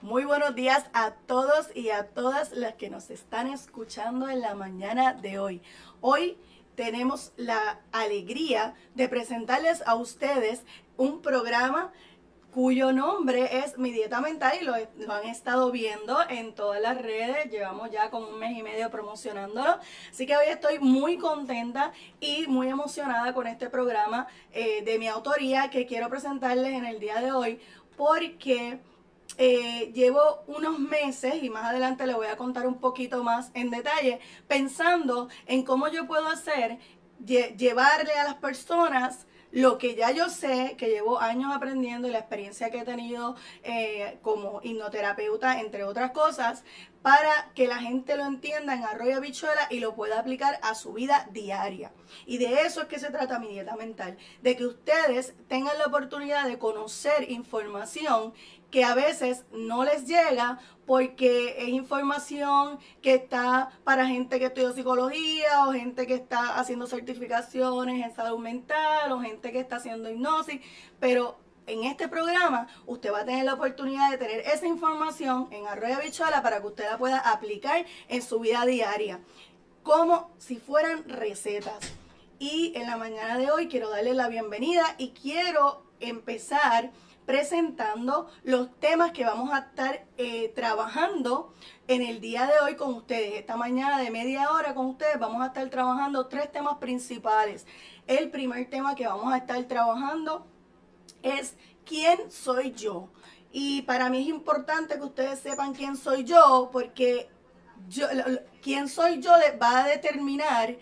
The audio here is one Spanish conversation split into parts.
Muy buenos días a todos y a todas las que nos están escuchando en la mañana de hoy. Hoy tenemos la alegría de presentarles a ustedes un programa cuyo nombre es Mi Dieta Mental y lo, han estado viendo en todas las redes. Llevamos ya como un mes y medio promocionándolo. Así que hoy estoy muy contenta y muy emocionada con este programa eh, de mi autoría que quiero presentarles en el día de hoy porque eh, llevo unos meses y más adelante le voy a contar un poquito más en detalle, pensando en cómo yo puedo hacer, llevarle a las personas lo que ya yo sé, que llevo años aprendiendo y la experiencia que he tenido eh, como hipnoterapeuta, entre otras cosas, para que la gente lo entienda en arroyo bichuela y lo pueda aplicar a su vida diaria. Y de eso es que se trata mi dieta mental, de que ustedes tengan la oportunidad de conocer información que a veces no les llega porque es información que está para gente que estudia psicología o gente que está haciendo certificaciones en salud mental o gente que está haciendo hipnosis, pero en este programa usted va a tener la oportunidad de tener esa información en Arroyo Bichuela para que usted la pueda aplicar en su vida diaria, como si fueran recetas. Y en la mañana de hoy quiero darle la bienvenida y quiero empezar presentando los temas que vamos a estar eh, trabajando en el día de hoy con ustedes. Esta mañana de media hora con ustedes vamos a estar trabajando tres temas principales. El primer tema que vamos a estar trabajando es quién soy yo. Y para mí es importante que ustedes sepan quién soy yo porque quién soy yo va a determinar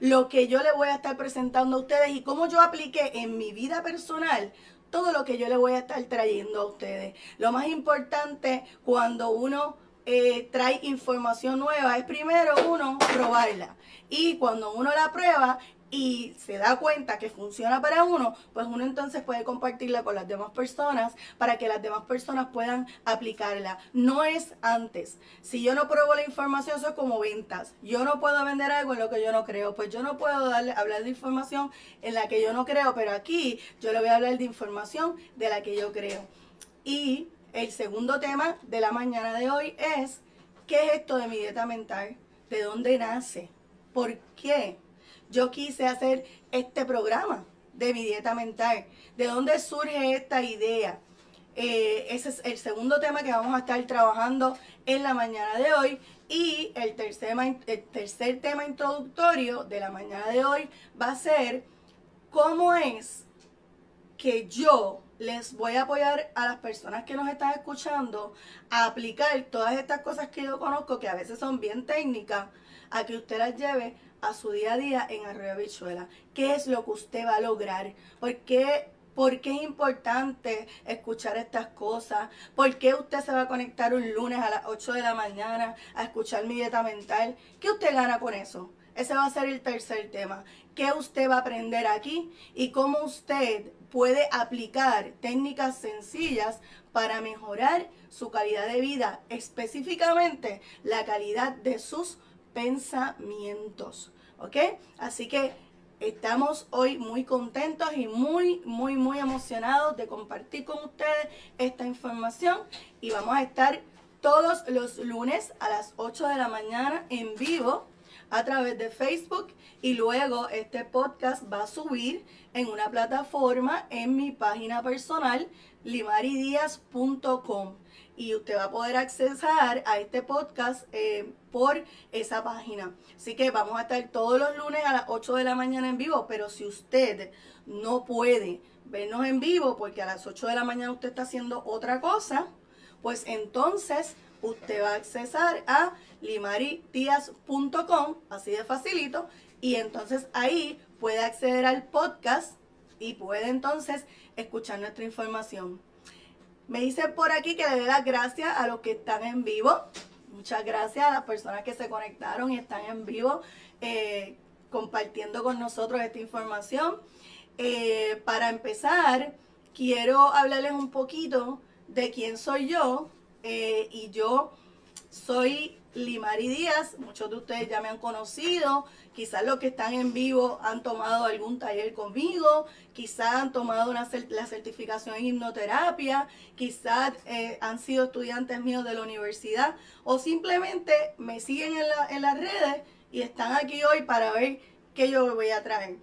lo que yo le voy a estar presentando a ustedes y cómo yo apliqué en mi vida personal todo lo que yo le voy a estar trayendo a ustedes. Lo más importante cuando uno eh, trae información nueva es primero uno probarla. Y cuando uno la prueba y se da cuenta que funciona para uno, pues uno entonces puede compartirla con las demás personas para que las demás personas puedan aplicarla. No es antes. Si yo no pruebo la información, eso es como ventas. Yo no puedo vender algo en lo que yo no creo. Pues yo no puedo darle, hablar de información en la que yo no creo, pero aquí yo le voy a hablar de información de la que yo creo. Y el segundo tema de la mañana de hoy es, ¿qué es esto de mi dieta mental? ¿De dónde nace? ¿Por qué? Yo quise hacer este programa de mi dieta mental. ¿De dónde surge esta idea? Eh, ese es el segundo tema que vamos a estar trabajando en la mañana de hoy. Y el tercer, el tercer tema introductorio de la mañana de hoy va a ser cómo es que yo les voy a apoyar a las personas que nos están escuchando a aplicar todas estas cosas que yo conozco, que a veces son bien técnicas, a que usted las lleve a su día a día en Arroyo Bichuela. ¿Qué es lo que usted va a lograr? ¿Por qué, ¿Por qué es importante escuchar estas cosas? ¿Por qué usted se va a conectar un lunes a las 8 de la mañana a escuchar mi dieta mental? ¿Qué usted gana con eso? Ese va a ser el tercer tema. ¿Qué usted va a aprender aquí? Y cómo usted puede aplicar técnicas sencillas para mejorar su calidad de vida, específicamente la calidad de sus pensamientos. ¿Ok? Así que estamos hoy muy contentos y muy, muy, muy emocionados de compartir con ustedes esta información y vamos a estar todos los lunes a las 8 de la mañana en vivo a través de Facebook y luego este podcast va a subir en una plataforma en mi página personal limaridias.com y usted va a poder accesar a este podcast eh, por esa página. Así que vamos a estar todos los lunes a las 8 de la mañana en vivo, pero si usted no puede vernos en vivo porque a las 8 de la mañana usted está haciendo otra cosa, pues entonces usted va a accesar a limaritias.com, así de facilito, y entonces ahí puede acceder al podcast y puede entonces escuchar nuestra información. Me dice por aquí que le dé las gracias a los que están en vivo. Muchas gracias a las personas que se conectaron y están en vivo eh, compartiendo con nosotros esta información. Eh, para empezar, quiero hablarles un poquito de quién soy yo. Eh, y yo soy Limari Díaz, muchos de ustedes ya me han conocido, quizás los que están en vivo han tomado algún taller conmigo, quizás han tomado la certificación en hipnoterapia, quizás eh, han sido estudiantes míos de la universidad o simplemente me siguen en, en las redes y están aquí hoy para ver qué yo voy a traer.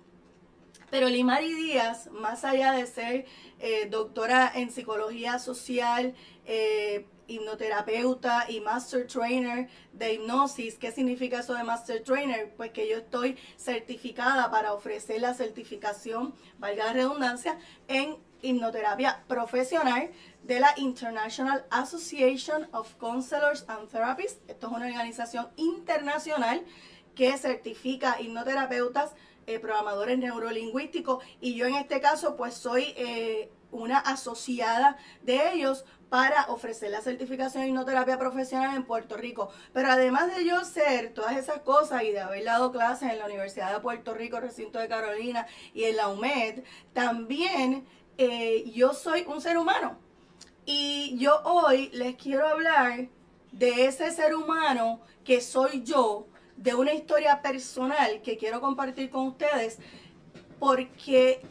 Pero Limari Díaz, más allá de ser eh, doctora en psicología social, eh, hipnoterapeuta y master trainer de hipnosis. ¿Qué significa eso de master trainer? Pues que yo estoy certificada para ofrecer la certificación, valga la redundancia, en hipnoterapia profesional de la International Association of Counselors and Therapists. Esto es una organización internacional que certifica hipnoterapeutas eh, programadores neurolingüísticos y yo en este caso pues soy eh, una asociada de ellos para ofrecer la certificación de hipnoterapia profesional en Puerto Rico. Pero además de yo ser todas esas cosas y de haber dado clases en la Universidad de Puerto Rico, recinto de Carolina y en la UMED, también eh, yo soy un ser humano. Y yo hoy les quiero hablar de ese ser humano que soy yo, de una historia personal que quiero compartir con ustedes, porque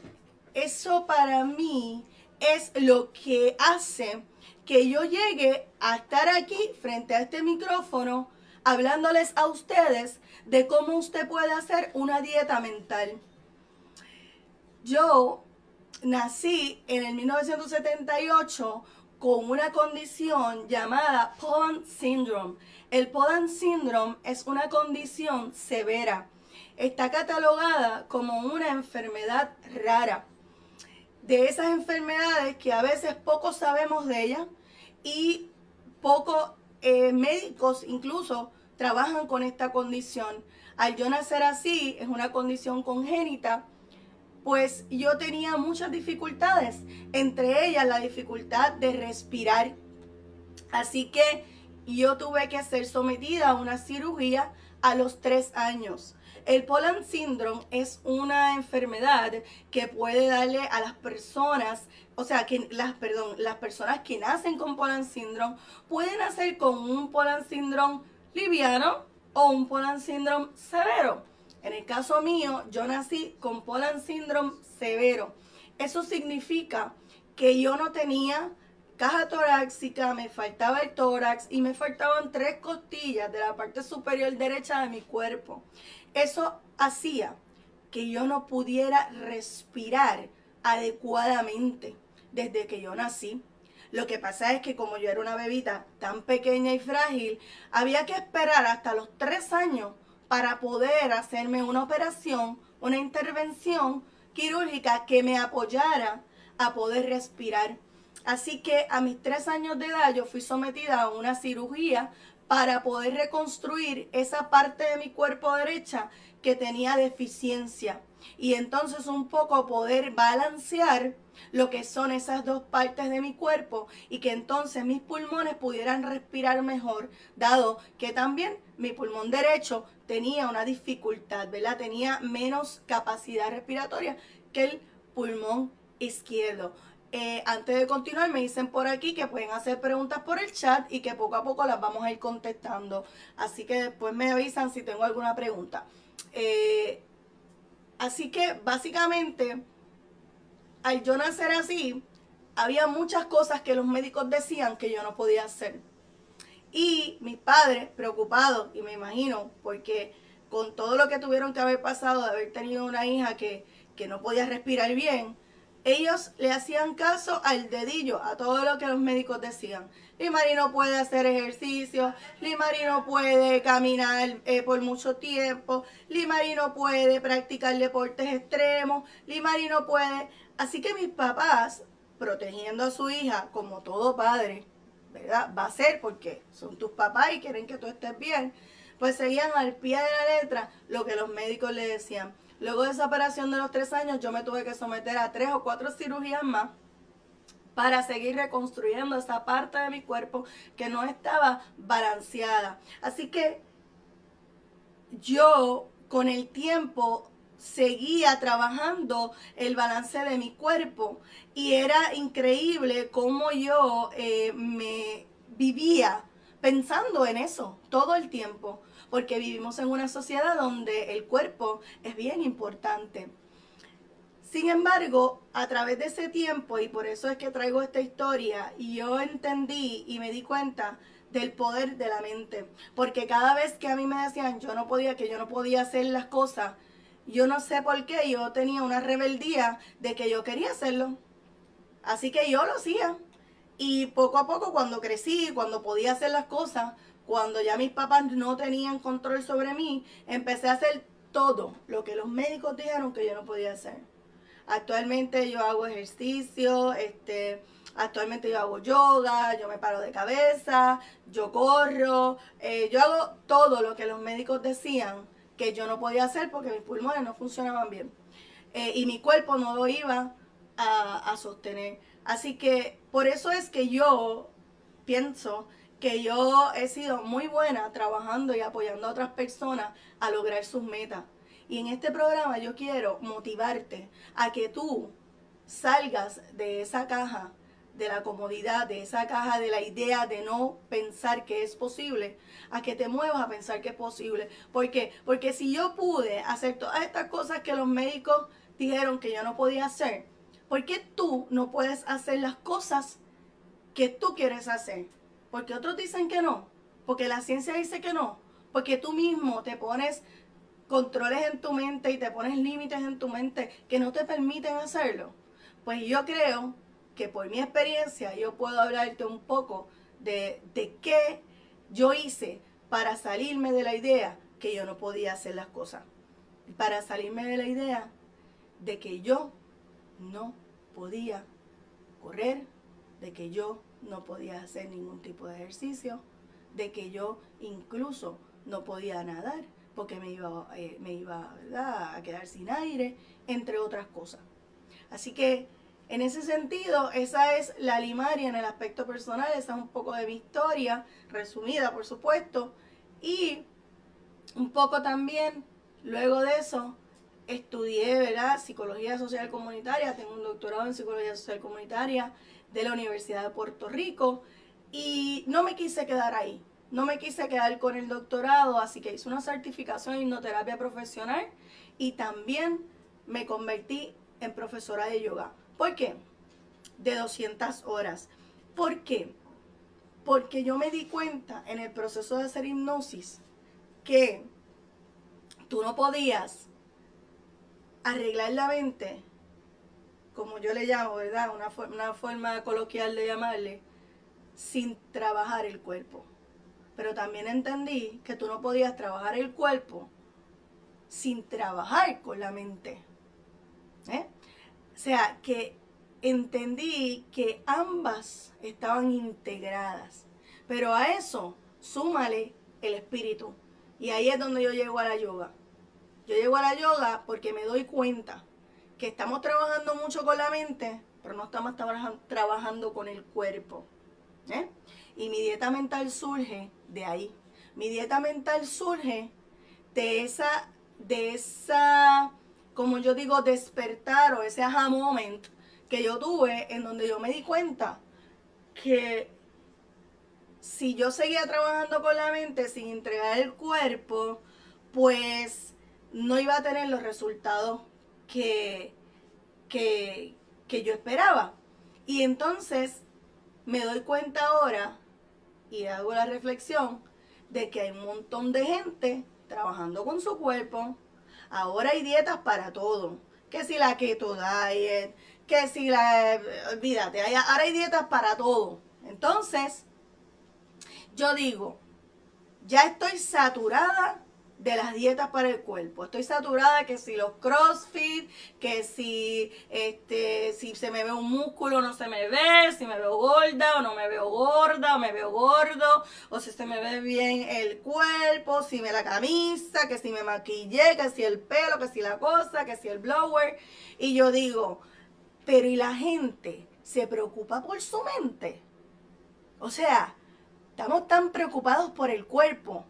eso para mí es lo que hace que yo llegue a estar aquí frente a este micrófono hablándoles a ustedes de cómo usted puede hacer una dieta mental. Yo nací en el 1978 con una condición llamada Poland Syndrome. El Poland Syndrome es una condición severa. Está catalogada como una enfermedad rara. De esas enfermedades que a veces poco sabemos de ellas y pocos eh, médicos incluso trabajan con esta condición. Al yo nacer así, es una condición congénita pues yo tenía muchas dificultades, entre ellas la dificultad de respirar. Así que yo tuve que ser sometida a una cirugía a los tres años. El Poland Syndrome es una enfermedad que puede darle a las personas, o sea, las, perdón, las personas que nacen con Poland Syndrome pueden nacer con un Poland Syndrome liviano o un Poland Syndrome severo. En el caso mío, yo nací con Poland Syndrome severo. Eso significa que yo no tenía caja torácica, me faltaba el tórax y me faltaban tres costillas de la parte superior derecha de mi cuerpo. Eso hacía que yo no pudiera respirar adecuadamente desde que yo nací. Lo que pasa es que como yo era una bebita tan pequeña y frágil, había que esperar hasta los tres años para poder hacerme una operación, una intervención quirúrgica que me apoyara a poder respirar. Así que a mis tres años de edad yo fui sometida a una cirugía para poder reconstruir esa parte de mi cuerpo derecha que tenía deficiencia y entonces un poco poder balancear lo que son esas dos partes de mi cuerpo y que entonces mis pulmones pudieran respirar mejor, dado que también mi pulmón derecho tenía una dificultad, ¿verdad? Tenía menos capacidad respiratoria que el pulmón izquierdo. Eh, antes de continuar, me dicen por aquí que pueden hacer preguntas por el chat y que poco a poco las vamos a ir contestando. Así que después me avisan si tengo alguna pregunta. Eh, así que básicamente, al yo nacer así, había muchas cosas que los médicos decían que yo no podía hacer. Y mis padres, preocupados, y me imagino, porque con todo lo que tuvieron que haber pasado de haber tenido una hija que, que no podía respirar bien, ellos le hacían caso al dedillo, a todo lo que los médicos decían. Limari no puede hacer ejercicio, Limari no puede caminar eh, por mucho tiempo, Limari no puede practicar deportes extremos, Limari no puede. Así que mis papás, protegiendo a su hija, como todo padre, ¿verdad? Va a ser porque son tus papás y quieren que tú estés bien, pues seguían al pie de la letra lo que los médicos le decían. Luego de esa operación de los tres años, yo me tuve que someter a tres o cuatro cirugías más para seguir reconstruyendo esa parte de mi cuerpo que no estaba balanceada. Así que yo con el tiempo seguía trabajando el balance de mi cuerpo y era increíble cómo yo eh, me vivía pensando en eso todo el tiempo, porque vivimos en una sociedad donde el cuerpo es bien importante. Sin embargo, a través de ese tiempo, y por eso es que traigo esta historia, yo entendí y me di cuenta del poder de la mente. Porque cada vez que a mí me decían yo no podía, que yo no podía hacer las cosas, yo no sé por qué, yo tenía una rebeldía de que yo quería hacerlo. Así que yo lo hacía. Y poco a poco cuando crecí, cuando podía hacer las cosas, cuando ya mis papás no tenían control sobre mí, empecé a hacer todo lo que los médicos dijeron que yo no podía hacer. Actualmente yo hago ejercicio, este, actualmente yo hago yoga, yo me paro de cabeza, yo corro, eh, yo hago todo lo que los médicos decían que yo no podía hacer porque mis pulmones no funcionaban bien. Eh, y mi cuerpo no lo iba a, a sostener. Así que por eso es que yo pienso que yo he sido muy buena trabajando y apoyando a otras personas a lograr sus metas. Y en este programa yo quiero motivarte a que tú salgas de esa caja de la comodidad, de esa caja de la idea de no pensar que es posible, a que te muevas a pensar que es posible. ¿Por qué? Porque si yo pude hacer todas estas cosas que los médicos dijeron que yo no podía hacer, ¿por qué tú no puedes hacer las cosas que tú quieres hacer? Porque otros dicen que no, porque la ciencia dice que no, porque tú mismo te pones controles en tu mente y te pones límites en tu mente que no te permiten hacerlo. Pues yo creo que por mi experiencia yo puedo hablarte un poco de, de qué yo hice para salirme de la idea que yo no podía hacer las cosas. Para salirme de la idea de que yo no podía correr, de que yo no podía hacer ningún tipo de ejercicio, de que yo incluso no podía nadar porque me iba, eh, me iba a quedar sin aire, entre otras cosas. Así que en ese sentido, esa es la limaria en el aspecto personal, esa es un poco de mi historia, resumida por supuesto, y un poco también, luego de eso, estudié, ¿verdad? Psicología social comunitaria, tengo un doctorado en psicología social comunitaria de la Universidad de Puerto Rico, y no me quise quedar ahí, no me quise quedar con el doctorado, así que hice una certificación en hipnoterapia profesional y también me convertí en profesora de yoga. ¿Por qué? De 200 horas. ¿Por qué? Porque yo me di cuenta en el proceso de hacer hipnosis que tú no podías arreglar la mente, como yo le llamo, ¿verdad? Una, una forma coloquial de llamarle, sin trabajar el cuerpo. Pero también entendí que tú no podías trabajar el cuerpo sin trabajar con la mente. ¿Eh? O sea, que entendí que ambas estaban integradas. Pero a eso súmale el espíritu. Y ahí es donde yo llego a la yoga. Yo llego a la yoga porque me doy cuenta que estamos trabajando mucho con la mente, pero no estamos trabajando con el cuerpo. ¿eh? Y mi dieta mental surge de ahí. Mi dieta mental surge de esa, de esa como yo digo, despertar o ese aha moment que yo tuve en donde yo me di cuenta que si yo seguía trabajando con la mente sin entregar el cuerpo, pues no iba a tener los resultados que, que, que yo esperaba. Y entonces me doy cuenta ahora y hago la reflexión de que hay un montón de gente trabajando con su cuerpo, Ahora hay dietas para todo. Que si la keto diet, que si la... Olvídate, ahora hay dietas para todo. Entonces, yo digo, ya estoy saturada de las dietas para el cuerpo. Estoy saturada que si los CrossFit, que si este si se me ve un músculo no se me ve, si me veo gorda o no me veo gorda o me veo gordo, o si se me ve bien el cuerpo, si me la camisa, que si me maquillé, que si el pelo, que si la cosa, que si el blower. Y yo digo, pero ¿y la gente se preocupa por su mente? O sea, estamos tan preocupados por el cuerpo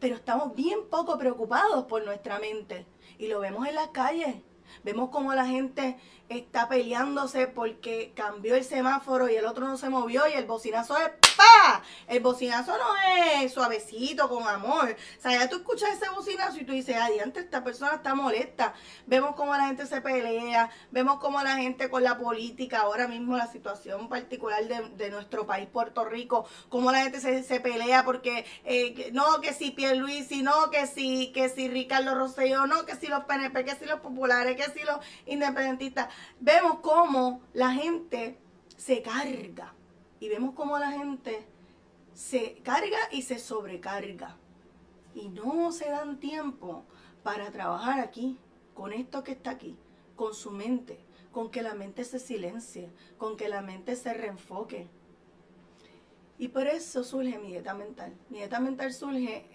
pero estamos bien poco preocupados por nuestra mente. Y lo vemos en las calles. Vemos como la gente está peleándose porque cambió el semáforo y el otro no se movió y el bocinazo es ¡pa! El bocinazo no es suavecito, con amor. O sea, ya tú escuchas ese bocinazo y tú dices, adiante, esta persona está molesta. Vemos cómo la gente se pelea, vemos cómo la gente con la política, ahora mismo la situación particular de, nuestro país, Puerto Rico, cómo la gente se, pelea porque eh, no, que si Pierluisi, no, que si, que si Ricardo Rosselló, no, que si los PNP, que si los populares, que si los independentistas vemos cómo la gente se carga y vemos cómo la gente se carga y se sobrecarga y no se dan tiempo para trabajar aquí, con esto que está aquí, con su mente, con que la mente se silencie, con que la mente se reenfoque. Y por eso surge mi dieta mental. Mi dieta mental surge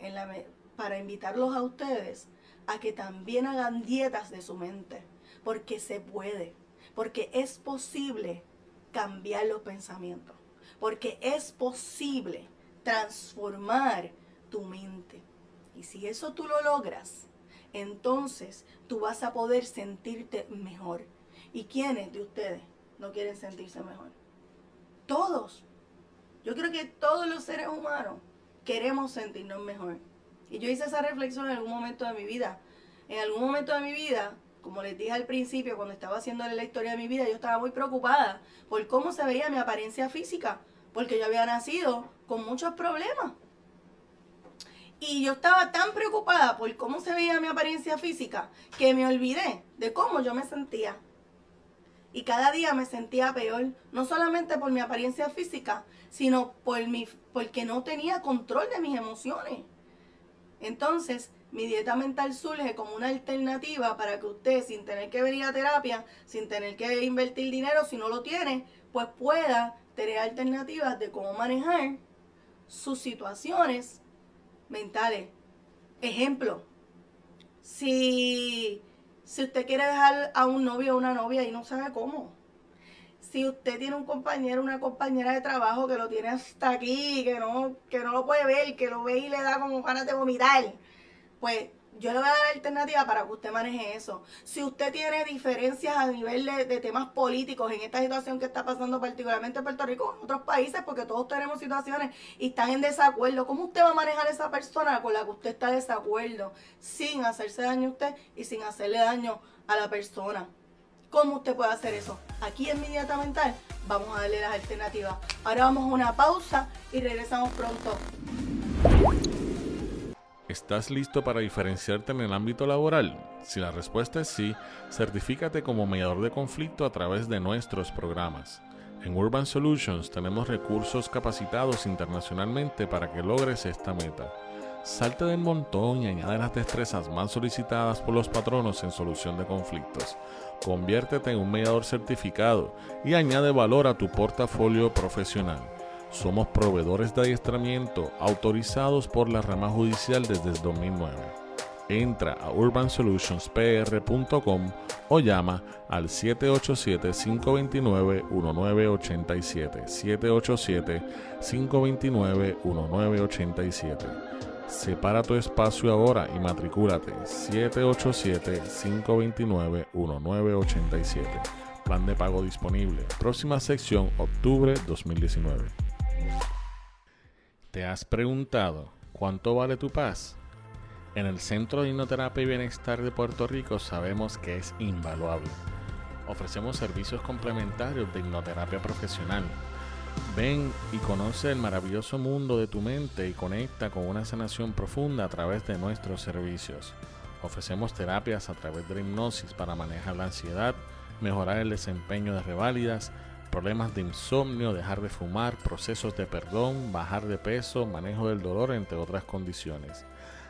para invitarlos a ustedes a que también hagan dietas de su mente, porque se puede porque es posible cambiar los pensamientos, porque es posible transformar tu mente. Y si eso tú lo logras, entonces tú vas a poder sentirte mejor. ¿Y quiénes de ustedes no quieren sentirse mejor? Todos. Yo creo que todos los seres humanos queremos sentirnos mejor. Y yo hice esa reflexión en algún momento de mi vida. En algún momento de mi vida como les dije al principio, cuando estaba haciendo la historia de mi vida, yo estaba muy preocupada por cómo se veía mi apariencia física, porque yo había nacido con muchos problemas. Y yo estaba tan preocupada por cómo se veía mi apariencia física que me olvidé de cómo yo me sentía. Y cada día me sentía peor, no solamente por mi apariencia física, sino por mi, porque no tenía control de mis emociones. Entonces, mi dieta mental surge como una alternativa para que usted, sin tener que venir a terapia, sin tener que invertir dinero, si no lo tiene, pues pueda tener alternativas de cómo manejar sus situaciones mentales. Ejemplo, si, si usted quiere dejar a un novio o una novia y no sabe cómo, si usted tiene un compañero, una compañera de trabajo que lo tiene hasta aquí, que no, que no lo puede ver, que lo ve y le da como ganas de vomitar, pues yo le voy a dar alternativa para que usted maneje eso. Si usted tiene diferencias a nivel de, temas políticos en esta situación que está pasando particularmente en Puerto Rico, en otros países, porque todos tenemos situaciones y están en desacuerdo, ¿cómo usted va a manejar a esa persona con la que usted está en desacuerdo sin hacerse daño a usted y sin hacerle daño a la persona? ¿Cómo usted puede hacer eso? Aquí en Mi Mental vamos a darle las alternativas. Ahora vamos a una pausa y regresamos pronto. ¿Estás listo para diferenciarte en el ámbito laboral? Si la respuesta es sí, certifícate como mediador de conflicto a través de nuestros programas. En Urban Solutions tenemos recursos capacitados internacionalmente para que logres esta meta. Salte del montón y añade las destrezas más solicitadas por los patronos en solución de conflictos. Conviértete en un mediador certificado y añade valor a tu portafolio profesional. Somos proveedores de adiestramiento autorizados por la rama judicial desde el 2009. Entra a urbansolutionspr.com o llama al 787-529-1987. 787-529-1987. Separa tu espacio ahora y matricúlate 787-529-1987. Plan de pago disponible. Próxima sección, octubre 2019. ¿Te has preguntado cuánto vale tu paz? En el Centro de Hipnoterapia y Bienestar de Puerto Rico sabemos que es invaluable. Ofrecemos servicios complementarios de hipnoterapia profesional. Ven y conoce el maravilloso mundo de tu mente y conecta con una sanación profunda a través de nuestros servicios. Ofrecemos terapias a través de la hipnosis para manejar la ansiedad, mejorar el desempeño de reválidas, problemas de insomnio, dejar de fumar, procesos de perdón, bajar de peso, manejo del dolor, entre otras condiciones.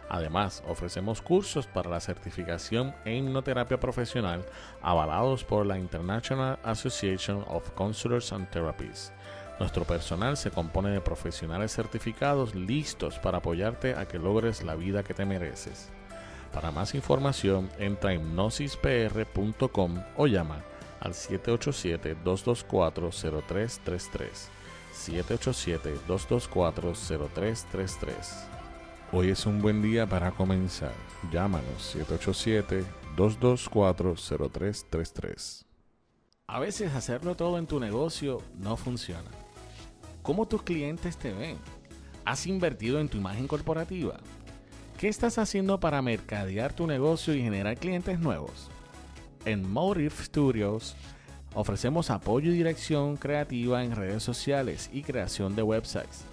Además, ofrecemos cursos para la certificación en hipnoterapia profesional avalados por la International Association of Counselors and Therapists. Nuestro personal se compone de profesionales certificados listos para apoyarte a que logres la vida que te mereces. Para más información, entra a hipnosispr.com o llama al 787-224-0333. 787-224-0333. Hoy es un buen día para comenzar. Llámanos 787-224-0333. A veces hacerlo todo en tu negocio no funciona. ¿Cómo tus clientes te ven? ¿Has invertido en tu imagen corporativa? ¿Qué estás haciendo para mercadear tu negocio y generar clientes nuevos? En Motive Studios ofrecemos apoyo y dirección creativa en redes sociales y creación de websites.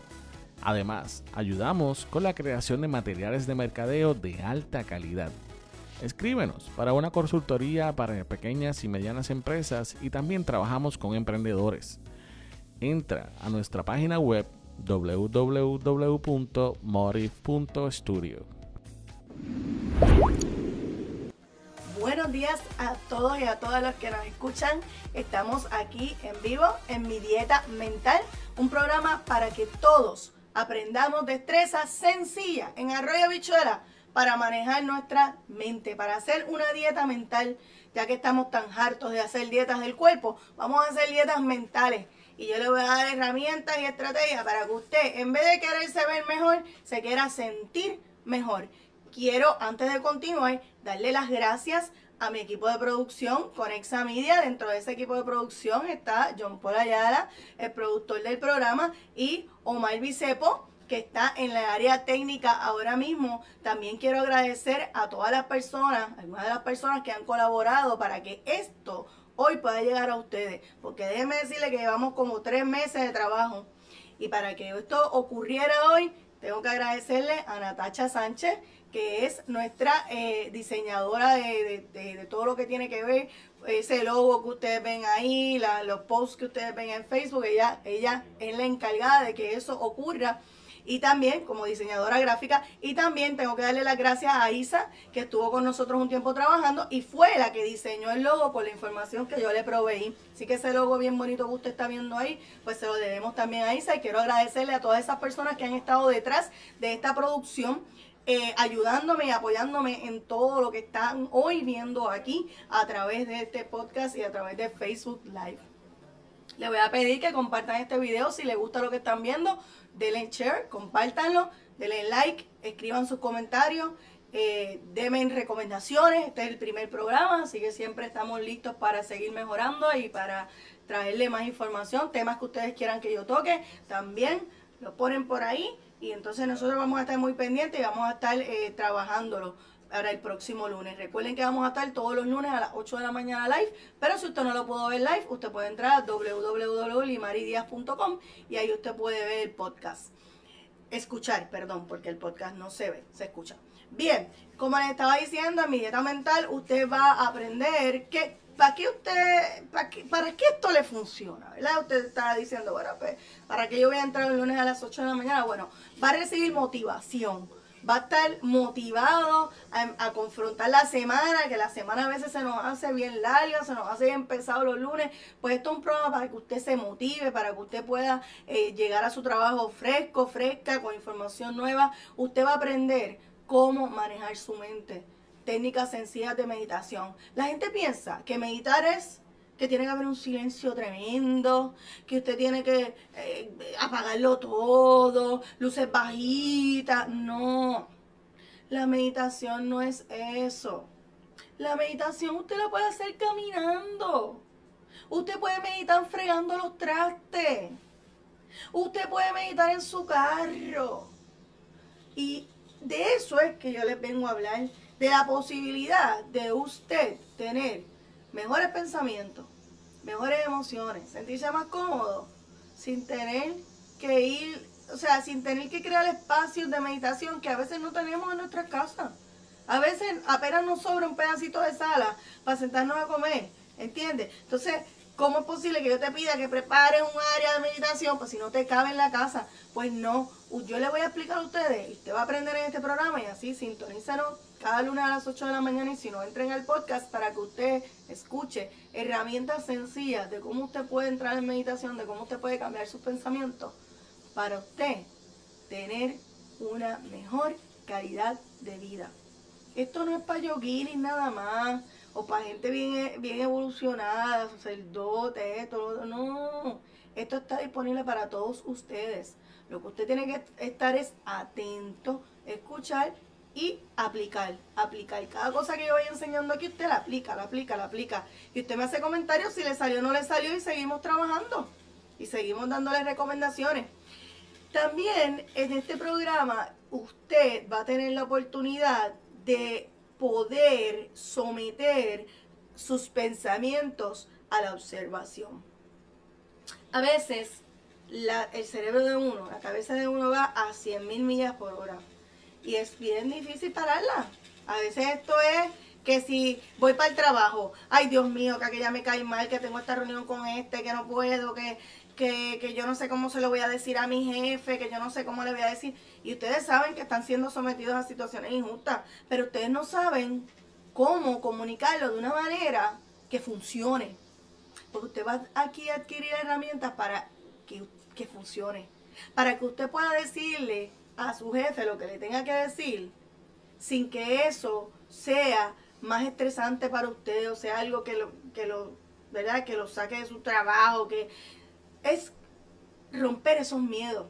Además, ayudamos con la creación de materiales de mercadeo de alta calidad Escríbenos para una consultoría para pequeñas y medianas empresas y también trabajamos con emprendedores. Entra a nuestra página web www.motif.studio. Días a todos y a todas los que nos escuchan. Estamos aquí en vivo en mi dieta mental, un programa para que todos aprendamos destrezas sencillas en Arroyo Bichuela para manejar nuestra mente, para hacer una dieta mental, ya que estamos tan hartos de hacer dietas del cuerpo, vamos a hacer dietas mentales. Y yo le voy a dar herramientas y estrategias para que usted, en vez de quererse ver mejor, se quiera sentir mejor. Quiero, antes de continuar, darle las gracias a mi equipo de producción, Conexa Media. Dentro de ese equipo de producción está John Paul Ayala, el productor del programa, y Omar Bicepo, que está en la área técnica ahora mismo. También quiero agradecer a todas las personas, algunas de las personas que han colaborado para que esto hoy pueda llegar a ustedes. Porque déjenme decirle que llevamos como tres meses de trabajo. Y para que esto ocurriera hoy, tengo que agradecerle a Natacha Sánchez, que es nuestra eh, diseñadora de, todo lo que tiene que ver ese logo que ustedes ven ahí, los posts que ustedes ven en Facebook. Ella, ella es la encargada de que eso ocurra y también como diseñadora gráfica. Y también tengo que darle las gracias a Isa, que estuvo con nosotros un tiempo trabajando y fue la que diseñó el logo por la información que yo le proveí. Así que ese logo bien bonito que usted está viendo ahí, pues se lo debemos también a Isa. Y quiero agradecerle a todas esas personas que han estado detrás de esta producción. Eh, ayudándome y apoyándome en todo lo que están hoy viendo aquí a través de este podcast y a través de Facebook Live. Le voy a pedir que compartan este video si les gusta lo que están viendo denle share, compártanlo, denle like, escriban sus comentarios, eh, denme recomendaciones. Este es el primer programa, así que siempre estamos listos para seguir mejorando y para traerle más información, temas que ustedes quieran que yo toque, también lo ponen por ahí y entonces nosotros vamos a estar muy pendientes y vamos a estar eh, trabajándolo para el próximo lunes. Recuerden que vamos a estar todos los lunes a las 8 de la mañana live, pero si usted no lo pudo ver live, usted puede entrar a www.limaridias.com y ahí usted puede ver el podcast. Escuchar, perdón, porque el podcast no se ve, se escucha. Bien, como les estaba diciendo, en mi dieta mental usted va a aprender que ¿para qué usted, para qué, esto le funciona? ¿Verdad? Usted está diciendo, bueno, pues, ¿para qué yo voy a entrar el lunes a las 8 de la mañana? Bueno, va a recibir motivación va a estar motivado a, confrontar la semana, que la semana a veces se nos hace bien larga, se nos hace bien pesado los lunes. Pues esto es un programa para que usted se motive, para que usted pueda eh, llegar a su trabajo fresco, fresca, con información nueva. Usted va a aprender cómo manejar su mente, técnicas sencillas de meditación. La gente piensa que meditar es que tiene que haber un silencio tremendo, que usted tiene que eh, apagarlo todo, luces bajitas. No, la meditación no es eso. La meditación usted la puede hacer caminando. Usted puede meditar fregando los trastes. Usted puede meditar en su carro. Y de eso es que yo les vengo a hablar, de la posibilidad de usted tener mejores pensamientos, mejores emociones, sentirse más cómodo, sin tener que ir, o sea, sin tener que crear espacios de meditación que a veces no tenemos en nuestra casa. A veces apenas nos sobra un pedacito de sala para sentarnos a comer, ¿entiendes? Entonces, ¿cómo es posible que yo te pida que prepares un área de meditación? Pues si no te cabe en la casa, pues no. Yo le voy a explicar a ustedes y usted va a aprender en este programa y así sintonízanos cada lunes a las 8 de la mañana y si no entren al podcast para que usted escuche herramientas sencillas de cómo usted puede entrar en meditación, de cómo usted puede cambiar sus pensamientos para usted tener una mejor calidad de vida. Esto no es para ni nada más o para gente bien, bien evolucionada, sacerdote, esto, no. Esto está disponible para todos ustedes. Lo que usted tiene que estar es atento, escuchar y aplicar, aplicar. Cada cosa que yo voy enseñando aquí, usted la aplica, la aplica, la aplica. Y usted me hace comentarios si le salió o no le salió y seguimos trabajando. Y seguimos dándole recomendaciones. También en este programa usted va a tener la oportunidad de poder someter sus pensamientos a la observación. A veces el cerebro de uno, la cabeza de uno va a 100 mil millas por hora y es bien difícil pararla. A veces esto es que si voy para el trabajo, ay Dios mío, que aquella me cae mal, que tengo esta reunión con este, que no puedo, que, que, que, yo no sé cómo se lo voy a decir a mi jefe, que yo no sé cómo le voy a decir. Y ustedes saben que están siendo sometidos a situaciones injustas, pero ustedes no saben cómo comunicarlo de una manera que funcione. Porque usted va aquí a adquirir herramientas para que, que funcione. Para que usted pueda decirle a su jefe lo que le tenga que decir sin que eso sea más estresante para usted o sea algo que lo, que lo, ¿verdad? Que lo saque de su trabajo, que es romper esos miedos,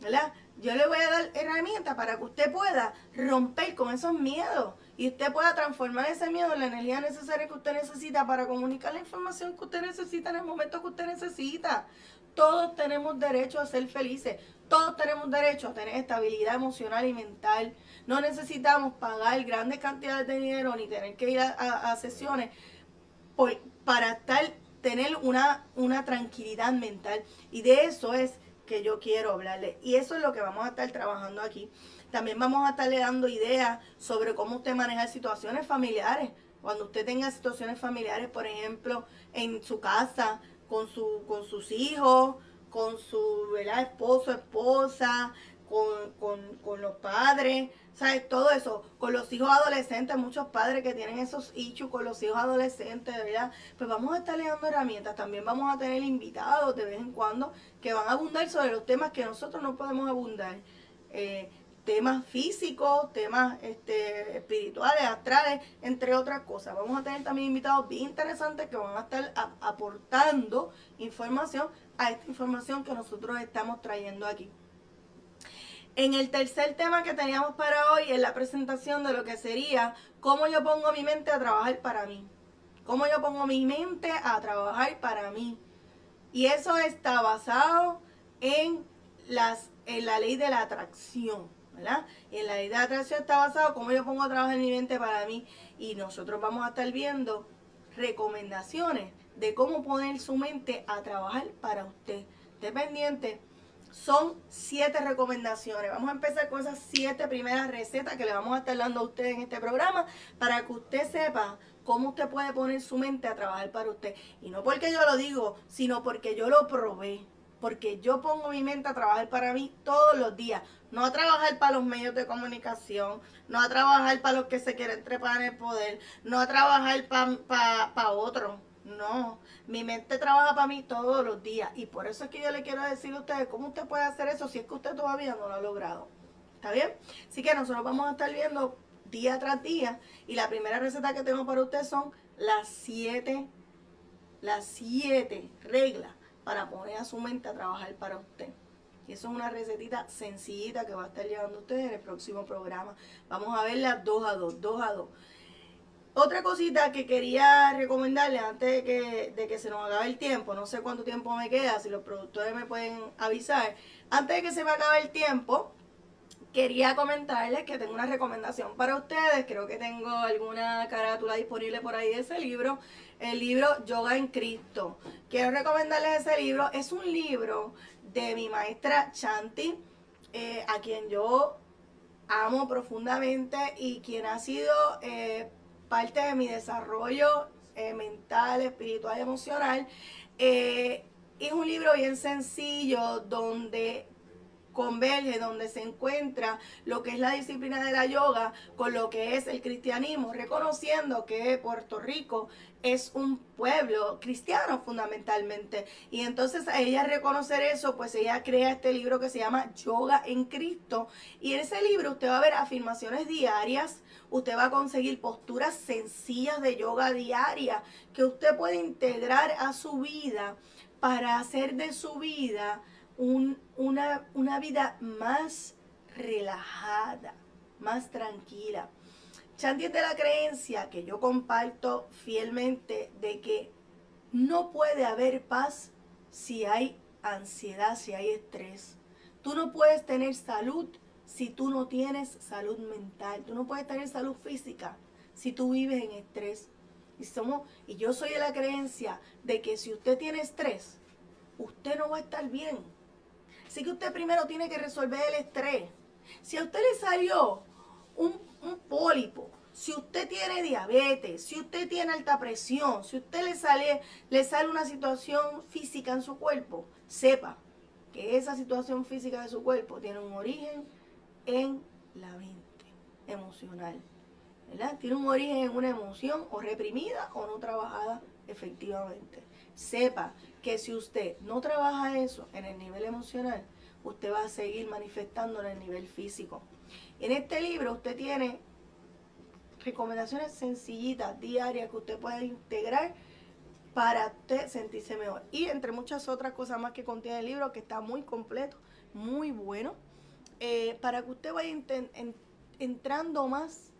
¿verdad? Yo le voy a dar herramientas para que usted pueda romper con esos miedos y usted pueda transformar ese miedo en la energía necesaria que usted necesita para comunicar la información que usted necesita en el momento que usted necesita. Todos tenemos derecho a ser felices. Todos tenemos derecho a tener estabilidad emocional y mental. No necesitamos pagar grandes cantidades de dinero ni tener que ir a, sesiones para estar, tener una, una tranquilidad mental. Y de eso es que yo quiero hablarle. Y eso es lo que vamos a estar trabajando aquí. También vamos a estarle dando ideas sobre cómo usted maneja situaciones familiares. Cuando usted tenga situaciones familiares, por ejemplo, en su casa, con, su, con sus hijos, con su ¿verdad? esposo, esposa, con, con, los padres, ¿sabes? Todo eso, con los hijos adolescentes, muchos padres que tienen esos issues con los hijos adolescentes, ¿verdad? Pues vamos a estar dando herramientas, también vamos a tener invitados de vez en cuando que van a abundar sobre los temas que nosotros no podemos abundar. Eh, temas físicos, temas este, espirituales, astrales, entre otras cosas. Vamos a tener también invitados bien interesantes que van a estar aportando información a esta información que nosotros estamos trayendo aquí. En el tercer tema que teníamos para hoy es la presentación de lo que sería cómo yo pongo mi mente a trabajar para mí. Cómo yo pongo mi mente a trabajar para mí. Y eso está basado en, las, en la ley de la atracción. Y en la ley de atracción está basado cómo yo pongo a trabajar mi mente para mí. Y nosotros vamos a estar viendo recomendaciones de cómo poner su mente a trabajar para usted. Dependiente, son siete recomendaciones. Vamos a empezar con esas siete primeras recetas que le vamos a estar dando a usted en este programa para que usted sepa cómo usted puede poner su mente a trabajar para usted. Y no porque yo lo digo, sino porque yo lo probé porque yo pongo mi mente a trabajar para mí todos los días, no a trabajar para los medios de comunicación, no a trabajar para los que se quieren trepar en el poder, no a trabajar para pa, otros. No, mi mente trabaja para mí todos los días y por eso es que yo le quiero decir a ustedes cómo usted puede hacer eso si es que usted todavía no lo ha logrado. ¿Está bien? Así que nosotros vamos a estar viendo día tras día y la primera receta que tengo para ustedes son las siete, las siete reglas para poner a su mente a trabajar para usted. Y eso es una recetita sencillita que va a estar llevando ustedes en el próximo programa. Vamos a verla dos a dos, dos a dos. Otra cosita que quería recomendarle antes de que, de que se nos acabe el tiempo, no sé cuánto tiempo me queda, si los productores me pueden avisar. Antes de que se me acabe el tiempo, quería comentarles que tengo una recomendación para ustedes. Creo que tengo alguna carátula disponible por ahí de ese libro el libro Yoga en Cristo. Quiero recomendarles ese libro. Es un libro de mi maestra Chanti, eh, a quien yo amo profundamente y quien ha sido eh, parte de mi desarrollo eh, mental, espiritual emocional. es un libro bien sencillo donde converge, donde se encuentra lo que es la disciplina de la yoga con lo que es el cristianismo, reconociendo que Puerto Rico es un pueblo cristiano fundamentalmente. Y entonces a ella reconocer eso, pues ella crea este libro que se llama Yoga en Cristo. Y en ese libro usted va a ver afirmaciones diarias, usted va a conseguir posturas sencillas de yoga diaria que usted puede integrar a su vida para hacer de su vida una, una vida más relajada, más tranquila. Chanti es de la creencia que yo comparto fielmente de que no puede haber paz si hay ansiedad, si hay estrés. Tú no puedes tener salud si tú no tienes salud mental. Tú no puedes tener salud física si tú vives en estrés. Y, somos, y yo soy de la creencia de que si usted tiene estrés, usted no va a estar bien. Así que usted primero tiene que resolver el estrés. Si a usted le salió un, un pólipo, si usted tiene diabetes, si usted tiene alta presión, si usted le sale, le sale una situación física en su cuerpo, sepa que esa situación física de su cuerpo tiene un origen en la mente emocional. ¿verdad? Tiene un origen en una emoción o reprimida o no trabajada efectivamente. Sepa que si usted no trabaja eso en el nivel emocional, usted va a seguir manifestando en el nivel físico. En este libro usted tiene recomendaciones sencillitas, diarias, que usted puede integrar para usted sentirse mejor. Y entre muchas otras cosas más que contiene el libro, que está muy completo, muy bueno, eh, para que usted vaya entrando más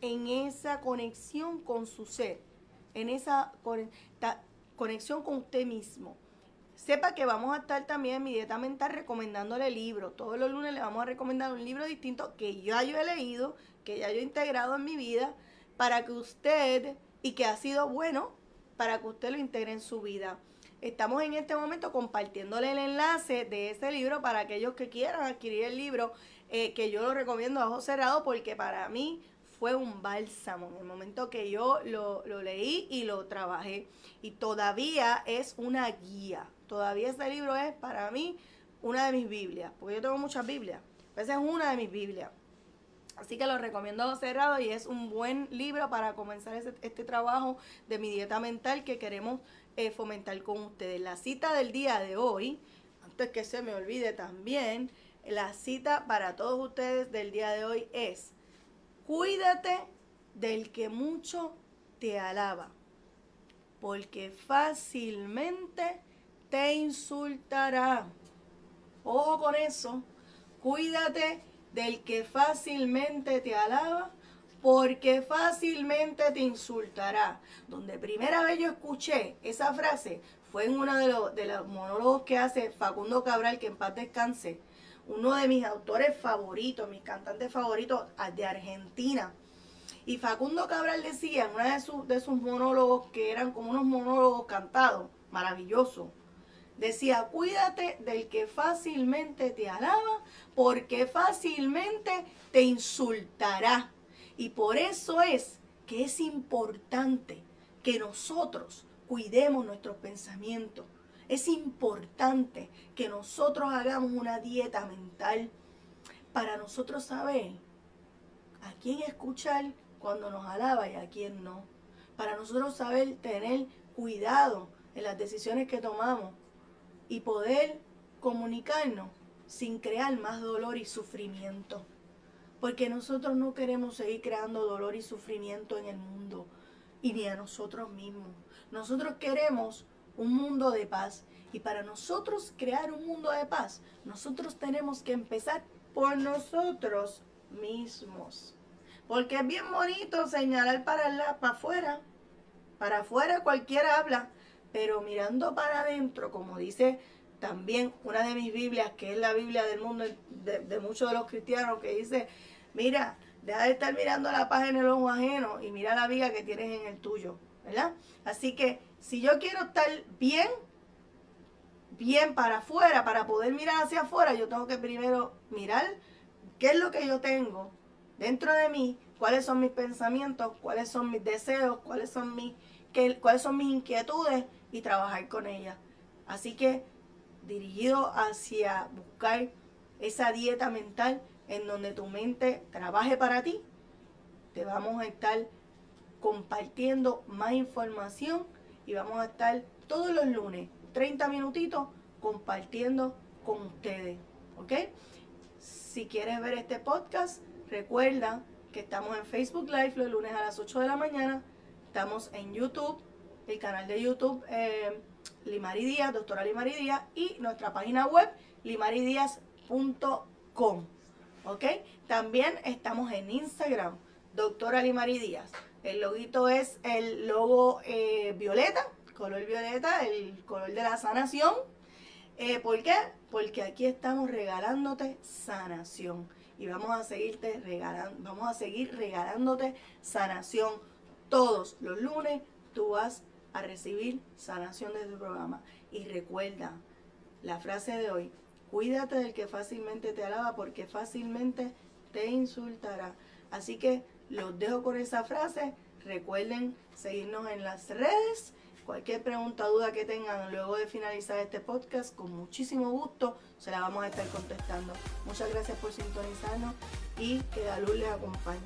en esa conexión con su ser, en esa conexión con usted mismo. Sepa que vamos a estar también en mi dieta mental recomendándole libros. Todos los lunes le vamos a recomendar un libro distinto que ya yo he leído, que ya yo he integrado en mi vida, para que usted, y que ha sido bueno, para que usted lo integre en su vida. Estamos en este momento compartiéndole el enlace de ese libro para aquellos que quieran adquirir el libro, eh, que yo lo recomiendo a ojos cerrados porque para mí fue un bálsamo en el momento que yo lo, leí y lo trabajé. Y todavía es una guía. Todavía ese libro es para mí una de mis Biblias, porque yo tengo muchas Biblias. Esa es una de mis Biblias. Así que lo recomiendo cerrado y es un buen libro para comenzar este trabajo de mi dieta mental que queremos eh, fomentar con ustedes. La cita del día de hoy, antes que se me olvide también, la cita para todos ustedes del día de hoy es, cuídate del que mucho te alaba, porque fácilmente te insultará. Ojo con eso, cuídate del que fácilmente te alaba, porque fácilmente te insultará. Donde primera vez yo escuché esa frase fue en uno de los, monólogos que hace Facundo Cabral, que en paz descanse, uno de mis autores favoritos, mis cantantes favoritos de Argentina. Y Facundo Cabral decía en uno de sus, monólogos, que eran como unos monólogos cantados, maravillosos, Decía, cuídate del que fácilmente te alaba, porque fácilmente te insultará. Y por eso es que es importante que nosotros cuidemos nuestros pensamientos. Es importante que nosotros hagamos una dieta mental para nosotros saber a quién escuchar cuando nos alaba y a quién no. Para nosotros saber tener cuidado en las decisiones que tomamos y poder comunicarnos sin crear más dolor y sufrimiento. Porque nosotros no queremos seguir creando dolor y sufrimiento en el mundo y ni a nosotros mismos. Nosotros queremos un mundo de paz. Y para nosotros crear un mundo de paz, nosotros tenemos que empezar por nosotros mismos. Porque es bien bonito señalar para, afuera. Para afuera cualquiera habla. Pero mirando para adentro, como dice también una de mis Biblias, que es la Biblia del mundo de, muchos de los cristianos, que dice, mira, deja de estar mirando la paz en el ojo ajeno y mira la viga que tienes en el tuyo, ¿verdad? Así que si yo quiero estar bien, bien para afuera, para poder mirar hacia afuera, yo tengo que primero mirar qué es lo que yo tengo dentro de mí, cuáles son mis pensamientos, cuáles son mis deseos, cuáles son mis, qué, cuáles son mis inquietudes y trabajar con ellas. Así que dirigido hacia buscar esa dieta mental en donde tu mente trabaje para ti, te vamos a estar compartiendo más información y vamos a estar todos los lunes, 30 minutitos, compartiendo con ustedes. ¿Ok? Si quieres ver este podcast, recuerda que estamos en Facebook Live los lunes a las 8 de la mañana. Estamos en YouTube, el canal de YouTube eh, Limari Díaz, doctora Limari Díaz, y nuestra página web limaridias.com. ¿Ok? También estamos en Instagram, doctora Limari Díaz. El loguito es el logo eh, violeta, color violeta, el color de la sanación. Eh, ¿Por qué? Porque aquí estamos regalándote sanación y vamos a seguirte vamos a seguir regalándote sanación todos los lunes. Tú vas a recibir sanación de tu programa y recuerda la frase de hoy: cuídate del que fácilmente te alaba porque fácilmente te insultará. Así que los dejo con esa frase. Recuerden seguirnos en las redes Cualquier pregunta, duda que tengan luego de finalizar este podcast, con muchísimo gusto se la vamos a estar contestando. Muchas gracias por sintonizarnos y que la luz les acompañe.